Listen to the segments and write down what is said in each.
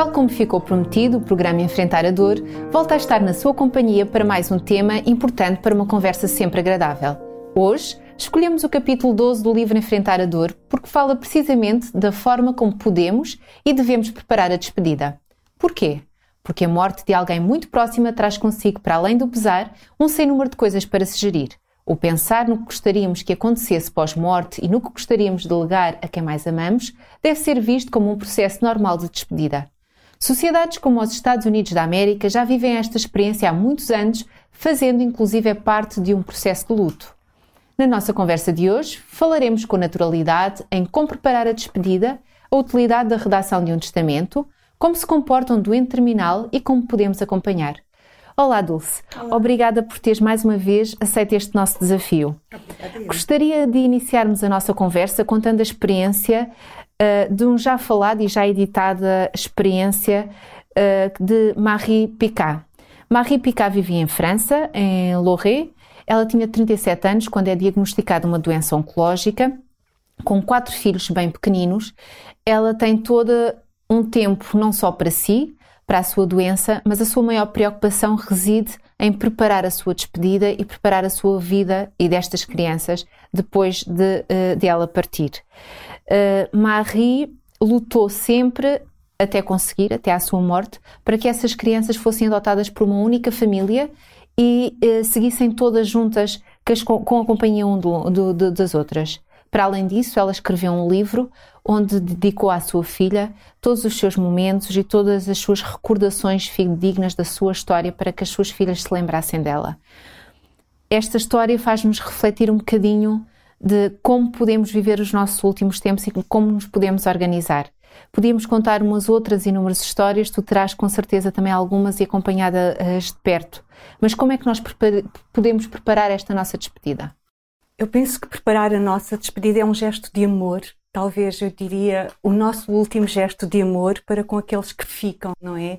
Tal como ficou prometido, o programa Enfrentar a Dor volta a estar na sua companhia para mais um tema importante para uma conversa sempre agradável. Hoje, escolhemos o capítulo 12 do livro Enfrentar a Dor porque fala precisamente da forma como podemos e devemos preparar a despedida. Porquê? Porque a morte de alguém muito próxima traz consigo, para além do pesar, um sem número de coisas para se gerir. O pensar no que gostaríamos que acontecesse pós-morte e no que gostaríamos de legar a quem mais amamos deve ser visto como um processo normal de despedida. Sociedades como os Estados Unidos da América já vivem esta experiência há muitos anos, fazendo inclusive parte de um processo de luto. Na nossa conversa de hoje, falaremos com naturalidade em como preparar a despedida, a utilidade da redação de um testamento, como se comporta um doente terminal e como podemos acompanhar. Olá, Dulce. Olá. Obrigada por teres mais uma vez aceito este nosso desafio. Gostaria de iniciarmos a nossa conversa contando a experiência uh, de um já falado e já editada experiência uh, de Marie Picard. Marie Picard vivia em França, em Loré. Ela tinha 37 anos quando é diagnosticada uma doença oncológica, com quatro filhos bem pequeninos. Ela tem todo um tempo não só para si, para a sua doença, mas a sua maior preocupação reside em preparar a sua despedida e preparar a sua vida e destas crianças depois de, uh, de ela partir. Uh, Marie lutou sempre até conseguir, até à sua morte, para que essas crianças fossem adotadas por uma única família e uh, seguissem todas juntas com, a companhia um das outras. Para além disso, ela escreveu um livro onde dedicou à sua filha todos os seus momentos e todas as suas recordações fidedignas da sua história para que as suas filhas se lembrassem dela. Esta história faz-nos refletir um bocadinho de como podemos viver os nossos últimos tempos e como nos podemos organizar. Podíamos contar umas outras inúmeras histórias, tu terás com certeza também algumas e acompanhadas de perto. Mas como é que nós podemos preparar esta nossa despedida? Eu penso que preparar a nossa despedida é um gesto de amor. Talvez eu diria o nosso último gesto de amor para com aqueles que ficam, não é?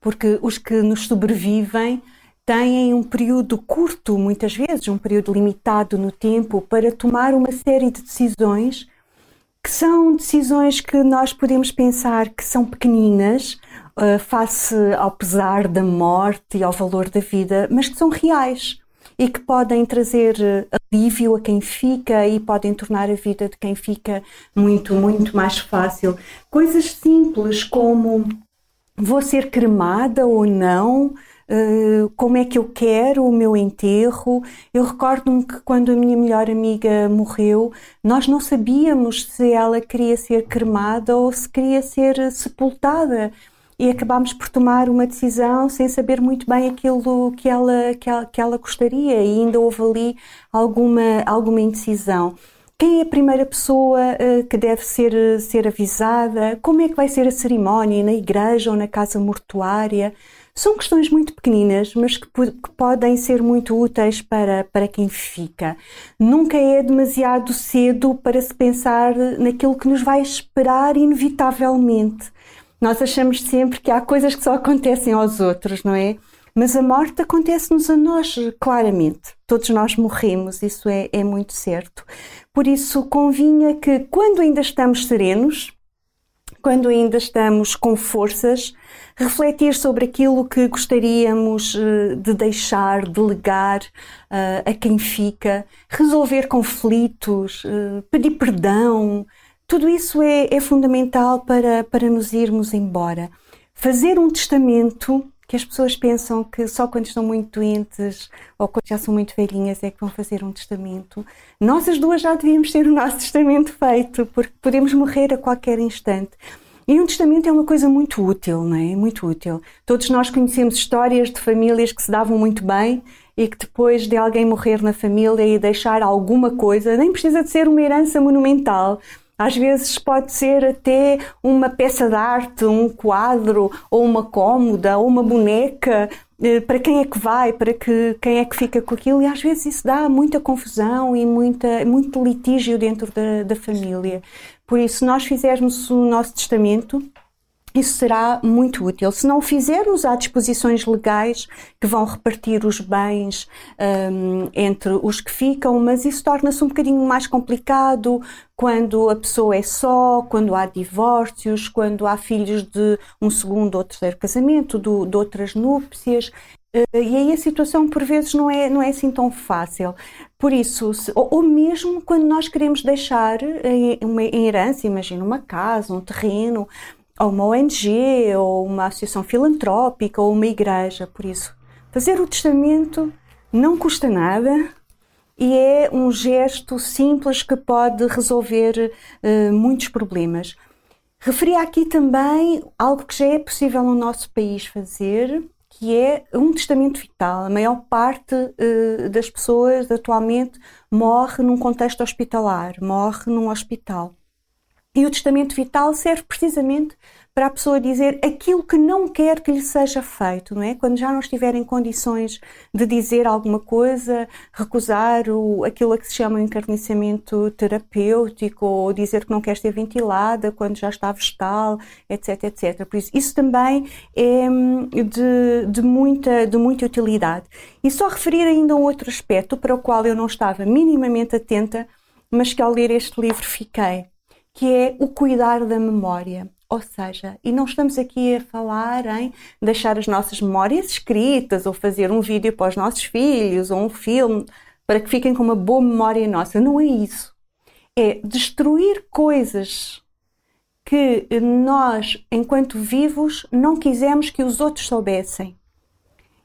Porque os que nos sobrevivem têm um período curto, muitas vezes, um período limitado no tempo, para tomar uma série de decisões que são decisões que nós podemos pensar que são pequeninas uh, face ao pesar da morte e ao valor da vida, mas que são reais e que podem trazer eh, alívio a quem fica e podem tornar a vida de quem fica muito, muito mais fácil. Coisas simples como vou ser cremada ou não, Uh, como é que eu quero o meu enterro. Eu recordo-me que quando a minha melhor amiga morreu, nós não sabíamos se ela queria ser cremada ou se queria ser sepultada e acabámos por tomar uma decisão sem saber muito bem aquilo que ela, que ela, que ela gostaria e ainda houve ali alguma, alguma indecisão. Quem é a primeira pessoa uh, que deve ser, ser avisada? Como é que vai ser a cerimónia na igreja ou na casa mortuária? São questões muito pequeninas, mas que, que, podem ser muito úteis para, para quem fica. Nunca é demasiado cedo para se pensar naquilo que nos vai esperar inevitavelmente. Nós achamos sempre que há coisas que só acontecem aos outros, não é? Mas a morte acontece-nos a nós, claramente. Todos nós morremos, isso é, é muito certo. Por isso, convinha que, quando ainda estamos serenos, quando ainda estamos com forças, refletir sobre aquilo que gostaríamos eh, de deixar, delegar uh, a quem fica, resolver conflitos, uh, pedir perdão, tudo isso é, é fundamental para, para nos irmos embora. Fazer um testamento que as pessoas pensam que só quando estão muito doentes ou quando já são muito velhinhas é que vão fazer um testamento. Nós as duas já devíamos ter o nosso testamento feito, porque podemos morrer a qualquer instante. E um testamento é uma coisa muito útil, não é? Muito útil. Todos nós conhecemos histórias de famílias que se davam muito bem e que depois de alguém morrer na família e deixar alguma coisa, nem precisa de ser uma herança monumental, às vezes pode ser até uma peça de arte, um quadro, ou uma cômoda, ou uma boneca. Eh, para quem é que vai? Para que, quem é que fica com aquilo? E às vezes isso dá muita confusão e muita, muito litígio dentro da, da família. Por isso, se nós fizermos o nosso testamento, isso será muito útil. Se não o fizermos, há disposições legais que vão repartir os bens um, entre os que ficam, mas isso torna-se um bocadinho mais complicado quando a pessoa é só, quando há divórcios, quando há filhos de um segundo ou terceiro casamento, do, de outras núpcias. Uh, e aí a situação por vezes não é, não é assim tão fácil. Por isso, se, ou, ou, mesmo quando nós queremos deixar uma herança, imagina uma casa, um terreno, ou uma ONG, ou uma associação filantrópica, ou uma igreja. Por isso, fazer o testamento não custa nada e é um gesto simples que pode resolver uh, muitos problemas. Referi aqui também algo que já é possível no nosso país fazer, que é um testamento vital. A maior parte uh, das pessoas atualmente morre num contexto hospitalar, morre num hospital. E o testamento vital serve precisamente para a pessoa dizer aquilo que não quer que lhe seja feito, não é? Quando já não estiver em condições de dizer alguma coisa, recusar o, aquilo a que se chama o encarnecimento terapêutico, ou dizer que não quer ser ventilada quando já está vegetal, etc, etc. Por isso, isso também é hum, de, de, muita, de muita utilidade. E só referir ainda um outro aspecto para o qual eu não estava minimamente atenta, mas que ao ler este livro fiquei que é o cuidar da memória. Ou seja, e não estamos aqui a falar em deixar as nossas memórias escritas ou fazer um vídeo para os nossos filhos ou um filme para que fiquem com uma boa memória nossa. Não é isso. É destruir coisas que nós, enquanto vivos, não quisemos que os outros soubessem.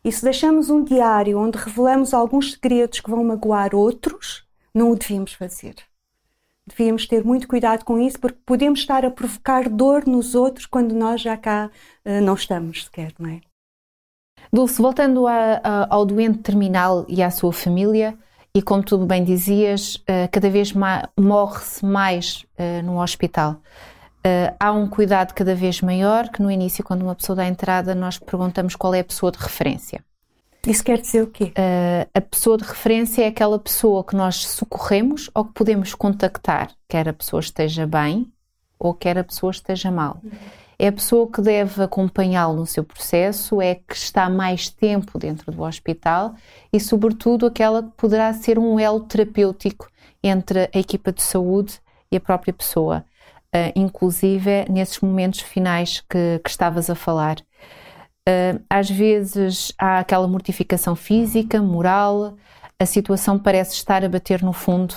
E se deixamos um diário onde revelamos alguns segredos que vão magoar outros, não o devíamos fazer devíamos ter muito cuidado com isso, porque podemos estar a provocar dor nos outros quando nós já cá uh, não estamos sequer, não é? Dulce, voltando a, a, ao doente terminal e à sua família, e como tu bem dizias, uh, cada vez morre-se mais uh, no hospital. há um cuidado cada vez maior, que no início, quando uma pessoa dá entrada, nós perguntamos qual é a pessoa de referência. Isso quer dizer o quê? Uh, a pessoa de referência é aquela pessoa que nós socorremos ou que podemos contactar, quer a pessoa esteja bem ou quer a pessoa esteja mal. Uhum. É a pessoa que deve acompanhá-lo no seu processo, é que está mais tempo dentro do hospital e, sobretudo, aquela que poderá ser um elo terapêutico entre a equipa de saúde e a própria pessoa, uh, inclusive nesses momentos finais que, que estavas a falar. Uh, às vezes há aquela mortificação física, moral, a situação parece estar a bater no fundo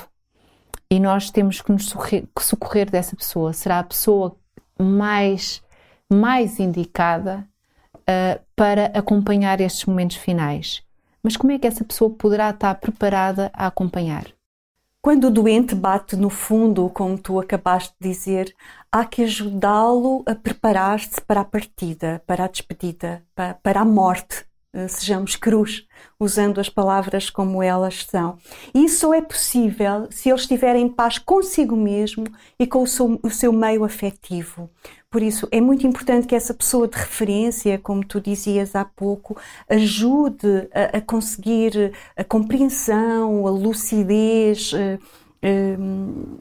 e nós temos que nos socorrer dessa pessoa. Será a pessoa mais, mais indicada uh, para acompanhar estes momentos finais. Mas como é que essa pessoa poderá estar preparada a acompanhar? Quando o doente bate no fundo, como tu acabaste de dizer, há que ajudá-lo a preparar-se para a partida, para a despedida, para, a morte. Eh, sejamos cruz, usando as palavras como elas são. Isso só é possível se ele estiver em paz consigo mesmo e com o seu, o seu meio afetivo. Por isso, é muito importante que essa pessoa de referência, como tu dizias há pouco, ajude a, a conseguir a compreensão, a lucidez, um, eh,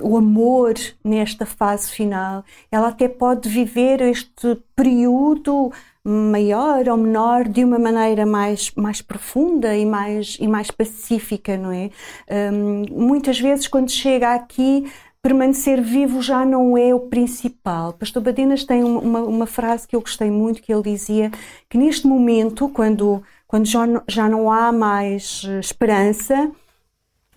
o amor nesta fase final. Ela até pode viver este período maior ou menor de uma maneira mais, mais profunda e mais, e mais pacífica, não é? Um, muitas vezes, quando chega aqui, permanecer vivo já não é o principal. Pastor Badenas tem uma, uma, frase que eu gostei muito, que ele dizia que neste momento, quando, quando já, não, já não há mais eh, esperança,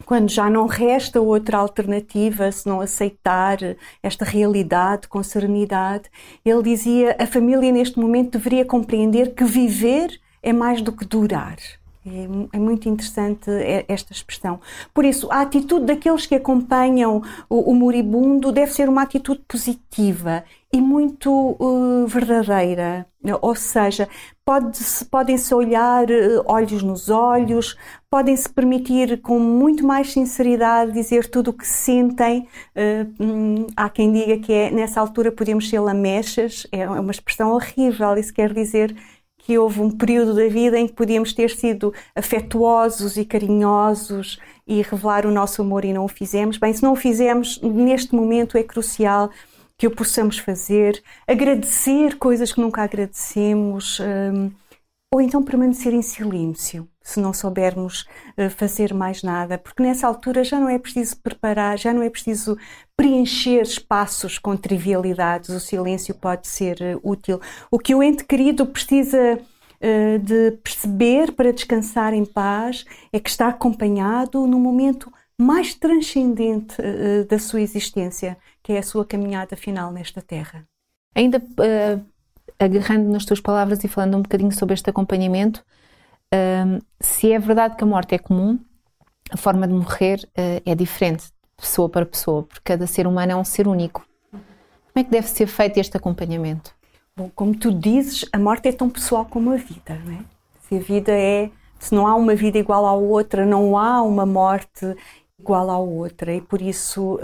quando já não resta outra alternativa se não aceitar esta realidade com serenidade, ele dizia a família neste momento deveria compreender que viver é mais do que durar. É, é, muito interessante esta expressão. Por isso, a atitude daqueles que acompanham o, moribundo deve ser uma atitude positiva e muito uh, verdadeira. Ou seja, pode-se, podem-se olhar uh, olhos nos olhos, podem-se permitir com muito mais sinceridade dizer tudo o que sentem. Uh, há quem diga que é, nessa altura podemos ser lamechas, é uma expressão horrível, isso quer dizer que houve um período da vida em que podíamos ter sido afetuosos e carinhosos e revelar o nosso amor e não o fizemos. Bem, se não o fizemos, neste momento é crucial que o possamos fazer, agradecer coisas que nunca agradecemos, um, ou então permanecer em silêncio, se não soubermos uh, fazer mais nada, porque nessa altura já não é preciso preparar, já não é preciso preencher espaços com trivialidades, o silêncio pode ser uh, útil. O que o ente querido precisa uh, de perceber para descansar em paz é que está acompanhado no momento mais transcendente da sua existência, que é a sua caminhada final nesta terra. Ainda uh, agarrando nas tuas palavras e falando um bocadinho sobre este acompanhamento, uh, se é verdade que a morte é comum, a forma de morrer é diferente, de pessoa para pessoa, porque cada ser humano é um ser único. Como é que deve ser feito este acompanhamento? Bom, como tu dizes, a morte é tão pessoal como a vida, não é? Se a vida é se não há uma vida igual à outra, não há uma morte igual à outra e por isso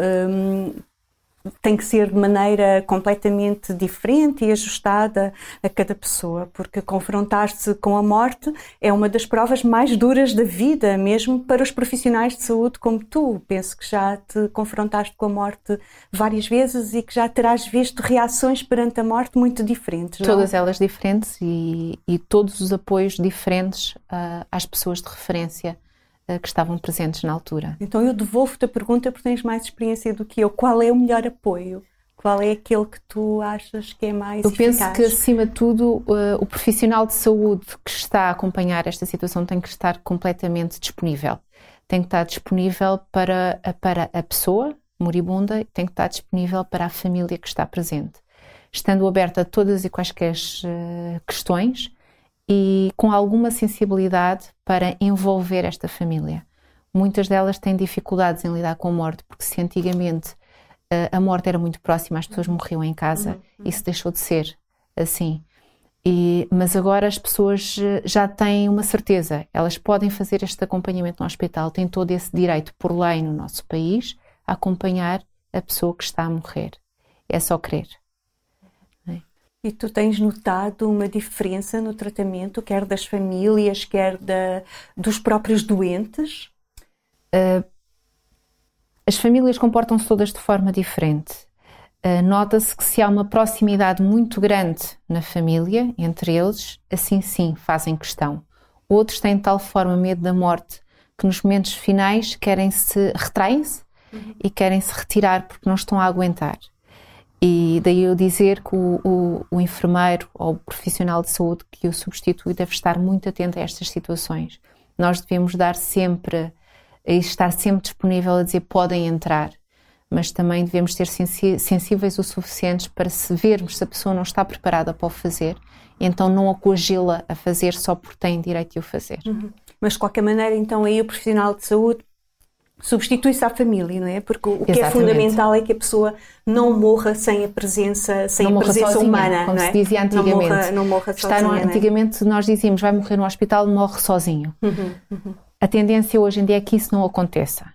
tem que ser de maneira completamente diferente e ajustada a cada pessoa, porque confrontar-se com a morte é uma das provas mais duras da vida, mesmo para os profissionais de saúde como tu. Penso que já te confrontaste com a morte várias vezes e que já terás visto reações perante a morte muito diferentes. Não? Todas elas diferentes e, e todos os apoios diferentes uh, às pessoas de referência que estavam presentes na altura. Então eu devolvo-te a pergunta porque tens mais experiência do que eu. Qual é o melhor apoio? Qual é aquele que tu achas que é mais Eu eficaz? penso que, acima de tudo, uh, o profissional de saúde que está a acompanhar esta situação tem que estar completamente disponível. Tem que estar disponível para, para a pessoa moribunda e tem que estar disponível para a família que está presente. Estando aberta a todas e quaisquer uh, questões, e com alguma sensibilidade para envolver esta família. Muitas delas têm dificuldades em lidar com a morte, porque se antigamente uh, a morte era muito próxima, as pessoas morriam em casa, uhum. isso deixou de ser assim. E, mas agora as pessoas eh, já têm uma certeza, elas podem fazer este acompanhamento no hospital, têm todo esse direito por lei no nosso país a acompanhar a pessoa que está a morrer. É só querer. E tu tens notado uma diferença no tratamento, quer das famílias, quer da, dos próprios doentes? Uh, as famílias comportam-se todas de forma diferente. Uh, Nota-se que se há uma proximidade muito grande na família, entre eles, assim sim fazem questão. Outros têm de tal forma medo da morte que nos momentos finais querem se retraem-se uhum. e querem se retirar porque não estão a aguentar. E daí eu dizer que o, o, o, enfermeiro ou o profissional de saúde que o substitui deve estar muito atento a estas situações. Nós devemos dar sempre, estar sempre disponível a dizer podem entrar, mas também devemos ser sensíveis o suficientes para se vermos se a pessoa não está preparada para o fazer, então não a coagi-la a fazer só porque tem direito de o fazer. Uhum. Mas de qualquer maneira, então aí o profissional de saúde substitui-se à família, não é? Porque o Exatamente. que é fundamental é que a pessoa não morra sem a presença, sem não a presença sozinha, humana, como não é? se dizia antigamente. Não morra, não morra sozinha, no, é? antigamente nós dizíamos vai morrer no hospital, morre sozinho. Uhum, uhum. A tendência hoje em dia é que isso não aconteça.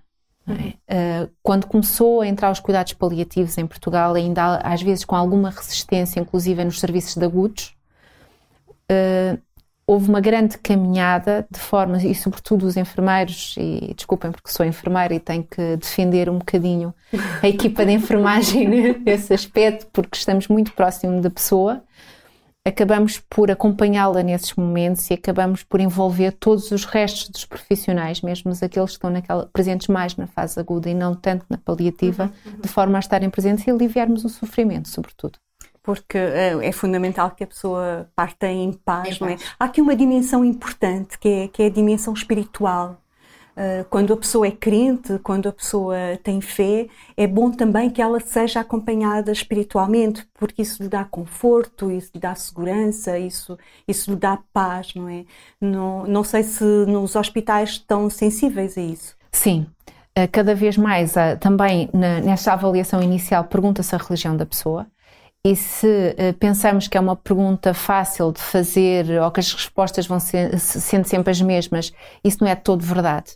Não é? uh, quando começou a entrar os cuidados paliativos em Portugal, ainda às vezes com alguma resistência, inclusive nos serviços de agudos, uh, houve uma grande caminhada de forma, e sobretudo os enfermeiros, e desculpem porque sou enfermeira e tenho que defender um bocadinho a equipa de enfermagem nesse aspecto, porque estamos muito próximo da pessoa, acabamos por acompanhá-la nesses momentos e acabamos por envolver todos os restos dos profissionais, mesmo aqueles que estão naquela, presentes mais na fase aguda e não tanto na paliativa, uhum, uhum. de forma a estarem presentes e aliviarmos o sofrimento, sobretudo porque é, é fundamental que a pessoa parta em paz, não é? Há aqui uma dimensão importante que é, que é a dimensão espiritual. Uh, quando a pessoa é crente, quando a pessoa tem fé, é bom também que ela seja acompanhada espiritualmente, porque isso lhe dá conforto, isso lhe dá segurança, isso, isso lhe dá paz, não é? Não, não sei se nos hospitais estão sensíveis a isso. Sim, uh, cada vez mais, também nesta avaliação inicial, pergunta-se a religião da pessoa. E se uh, pensamos que é uma pergunta fácil de fazer ou que as respostas vão ser, sendo sempre as mesmas, isso não é todo verdade.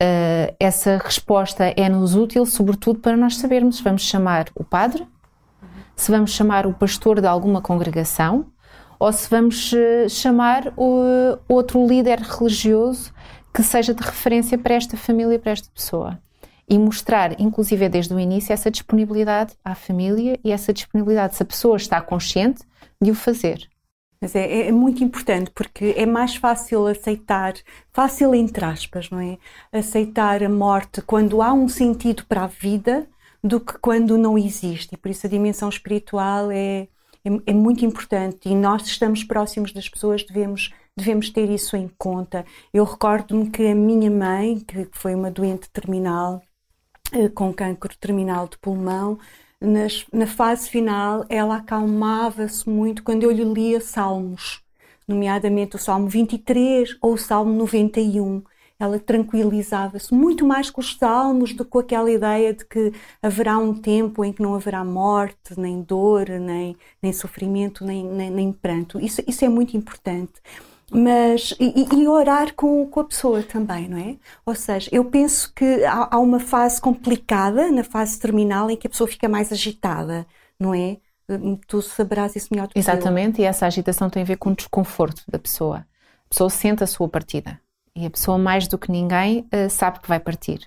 Uh, essa resposta é-nos útil, sobretudo, para nós sabermos se vamos chamar o padre, se vamos chamar o pastor de alguma congregação ou se vamos uh, chamar o, outro líder religioso que seja de referência para esta família para esta pessoa. E mostrar, inclusive desde o início, essa disponibilidade à família e essa disponibilidade, se a pessoa está consciente, de o fazer. Mas é, é, muito importante porque é mais fácil aceitar, fácil entre aspas, não é? Aceitar a morte quando há um sentido para a vida do que quando não existe. E por isso a dimensão espiritual é, é, é muito importante e nós estamos próximos das pessoas, devemos, devemos ter isso em conta. Eu recordo-me que a minha mãe, que foi uma doente terminal, com cancro terminal de pulmão, nas, na fase final, ela acalmava-se muito quando eu lhe lia salmos, nomeadamente o Salmo 23 ou o Salmo 91. Ela tranquilizava-se muito mais com os salmos do que com aquela ideia de que haverá um tempo em que não haverá morte, nem dor, nem, nem sofrimento, nem, nem, nem pranto. Isso, isso é muito importante mas e, e, orar com, com a pessoa também, não é? Ou seja, eu penso que há, há, uma fase complicada na fase terminal em que a pessoa fica mais agitada, não é? Tu saberás isso melhor do que Exatamente, eu. e essa agitação tem a ver com o desconforto da pessoa. A pessoa sente a sua partida e a pessoa mais do que ninguém eh, sabe que vai partir.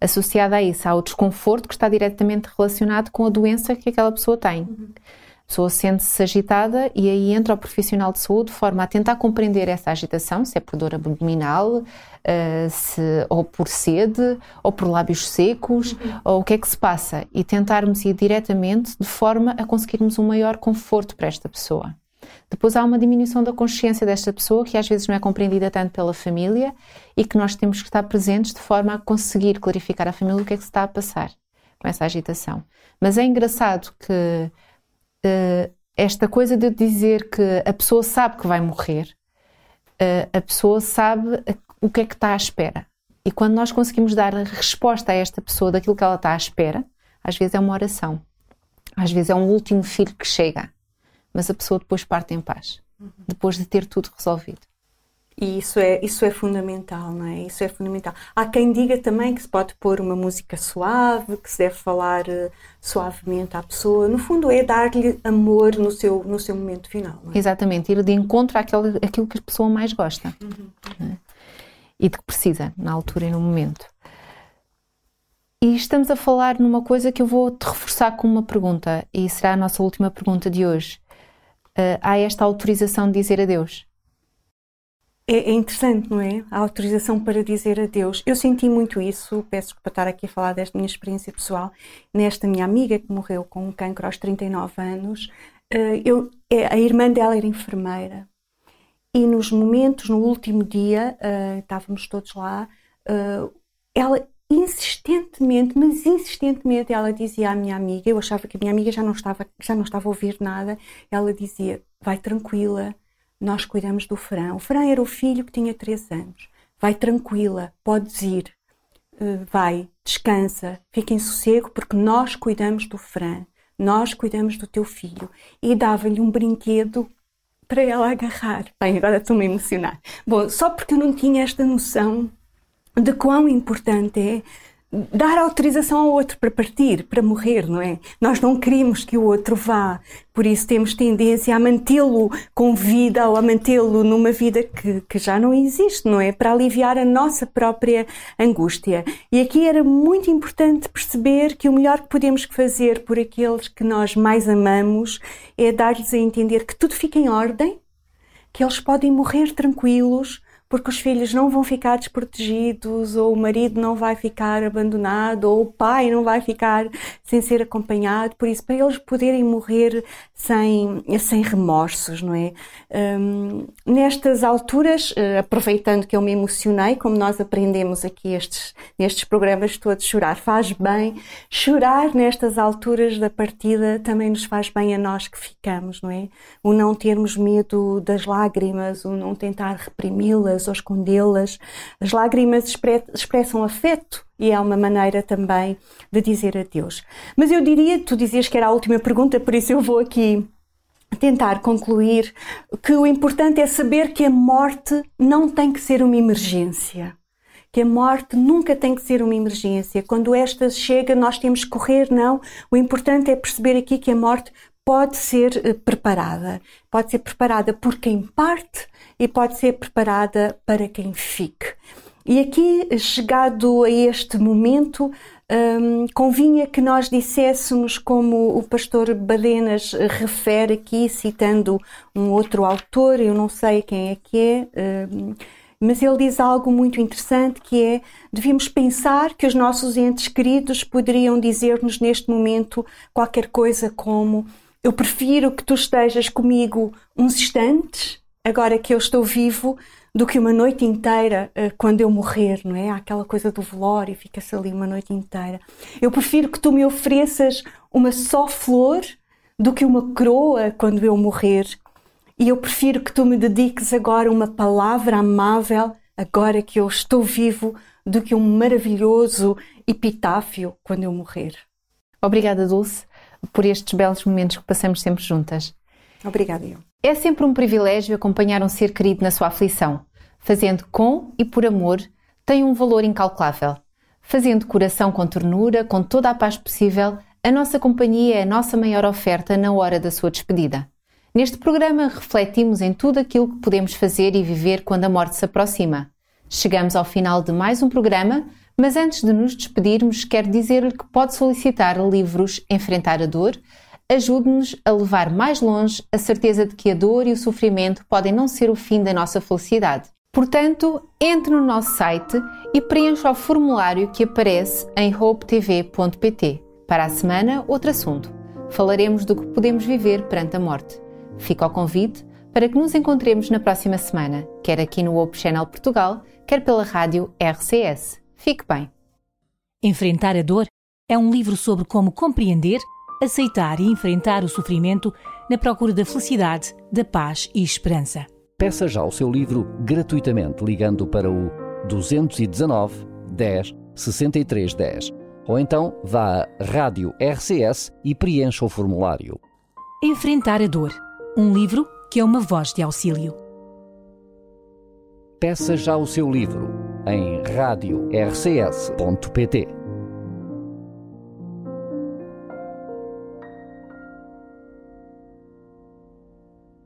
Associada a isso há o desconforto que está diretamente relacionado com a doença que aquela pessoa tem. Uhum pessoa sente-se agitada e aí entra o profissional de saúde de forma a tentar compreender essa agitação, se é por dor abdominal, uh, se, ou por sede, ou por lábios secos, uhum. ou o que é que se passa, e tentarmos ir diretamente de forma a conseguirmos um maior conforto para esta pessoa. Depois há uma diminuição da consciência desta pessoa que às vezes não é compreendida tanto pela família e que nós temos que estar presentes de forma a conseguir clarificar à família o que é que se está a passar com essa agitação. Mas é engraçado que uh, esta coisa de dizer que a pessoa sabe que vai morrer, uh, a pessoa sabe o que é que está à espera. E quando nós conseguimos dar a resposta a esta pessoa daquilo que ela está à espera, às vezes é uma oração, às vezes é um último filho que chega, mas a pessoa depois parte em paz, depois de ter tudo resolvido. E isso é, isso é fundamental, não é? Isso é fundamental. Há quem diga também que se pode pôr uma música suave, que se deve falar uh, suavemente à pessoa. No fundo, é dar-lhe amor no seu, no seu momento final. É? Exatamente, ir de encontro àquilo, àquilo que a pessoa mais gosta uhum. é? e de que precisa, na altura e no momento. E estamos a falar numa coisa que eu vou te reforçar com uma pergunta, e será a nossa última pergunta de hoje. Uh, há esta autorização de dizer adeus? É, é, interessante, não é? A autorização para dizer adeus. Eu senti muito isso, peço para estar aqui a falar desta minha experiência pessoal, nesta minha amiga que morreu com um cancro aos 39 anos. Eh, eu, é, a irmã dela era enfermeira e nos momentos, no último dia, uh, estávamos todos lá, uh, ela insistentemente, mas insistentemente, ela dizia à minha amiga, eu achava que a minha amiga já não estava, já não estava a ouvir nada, ela dizia, vai tranquila, nós cuidamos do Fran. O Fran era o filho que tinha 3 anos. Vai tranquila, podes ir. Uh, vai, descansa, fica em sossego, porque nós cuidamos do Fran. Nós cuidamos do teu filho. E dava-lhe um brinquedo para ela agarrar. Bem, agora estou-me a emocionar. Bom, só porque eu não tinha esta noção de quão importante é dar autorização ao outro para partir, para morrer, não é? Nós não queremos que o outro vá, por isso temos tendência a mantê-lo com vida ou a mantê-lo numa vida que, que já não existe, não é? Para aliviar a nossa própria angústia. E aqui era muito importante perceber que o melhor que podemos fazer por aqueles que nós mais amamos é dar-lhes a entender que tudo fica em ordem, que eles podem morrer tranquilos, porque os filhos não vão ficar desprotegidos, ou o marido não vai ficar abandonado, ou o pai não vai ficar sem ser acompanhado. Por isso, para eles poderem morrer sem, sem remorsos, não é? Um, nestas alturas, eh, aproveitando que eu me emocionei, como nós aprendemos aqui estes, nestes programas todos, chorar faz bem. Chorar nestas alturas da partida também nos faz bem a nós que ficamos, não é? O não termos medo das lágrimas, o não tentar reprimi-las ou escondê-las. As lágrimas expressam afeto e é uma maneira também de dizer adeus. Mas eu diria, tu dizias que era a última pergunta, por isso eu vou aqui tentar concluir que o importante é saber que a morte não tem que ser uma emergência. Que a morte nunca tem que ser uma emergência. Quando esta chega, nós temos que correr, não. O importante é perceber aqui que a morte pode ser eh, preparada. Pode ser preparada por quem parte e pode ser preparada para quem fique. E aqui, chegado a este momento, um, convinha que nós disséssemos, como o pastor Badenas refere aqui, citando um outro autor, eu não sei quem é que é, um, mas ele diz algo muito interessante que é devíamos pensar que os nossos entes queridos poderiam dizer-nos neste momento qualquer coisa como eu prefiro que tu estejas comigo uns instantes, agora que eu estou vivo, do que uma noite inteira uh, quando eu morrer, não é? Há aquela coisa do velório, fica-se ali uma noite inteira. Eu prefiro que tu me ofereças uma só flor do que uma coroa quando eu morrer. E eu prefiro que tu me dediques agora uma palavra amável, agora que eu estou vivo, do que um maravilhoso epitáfio quando eu morrer. Obrigada, Dulce, por estes belos momentos que passamos sempre juntas. Obrigada, eu. É sempre um privilégio acompanhar um ser querido na sua aflição. Fazendo com e por amor, tem um valor incalculável. Fazendo coração com ternura, com toda a paz possível, a nossa companhia é a nossa maior oferta na hora da sua despedida. Neste programa refletimos em tudo aquilo que podemos fazer e viver quando a morte se aproxima. Chegamos ao final de mais um programa, mas antes de nos despedirmos, quero dizer-lhe que pode solicitar livros Enfrentar a Dor, ajude-nos a levar mais longe a certeza de que a dor e o sofrimento podem não ser o fim da nossa felicidade. Portanto, entre no nosso site e preencha o formulário que aparece em hopetv.pt. Para a semana, outro assunto. Falaremos do que podemos viver perante a morte. Fica o convite para que nos encontremos na próxima semana, quer aqui no Hope Channel Portugal, quer pela rádio RCS. Fique bem. Enfrentar a dor é um livro sobre como compreender aceitar e enfrentar o sofrimento na procura da felicidade, da paz e esperança. Peça já o seu livro gratuitamente ligando para o 219 10 63 10 ou então vá à Rádio RCS e preencha o formulário. Enfrentar a dor. Um livro que é uma voz de auxílio. Peça já o seu livro em radiorcs.pt.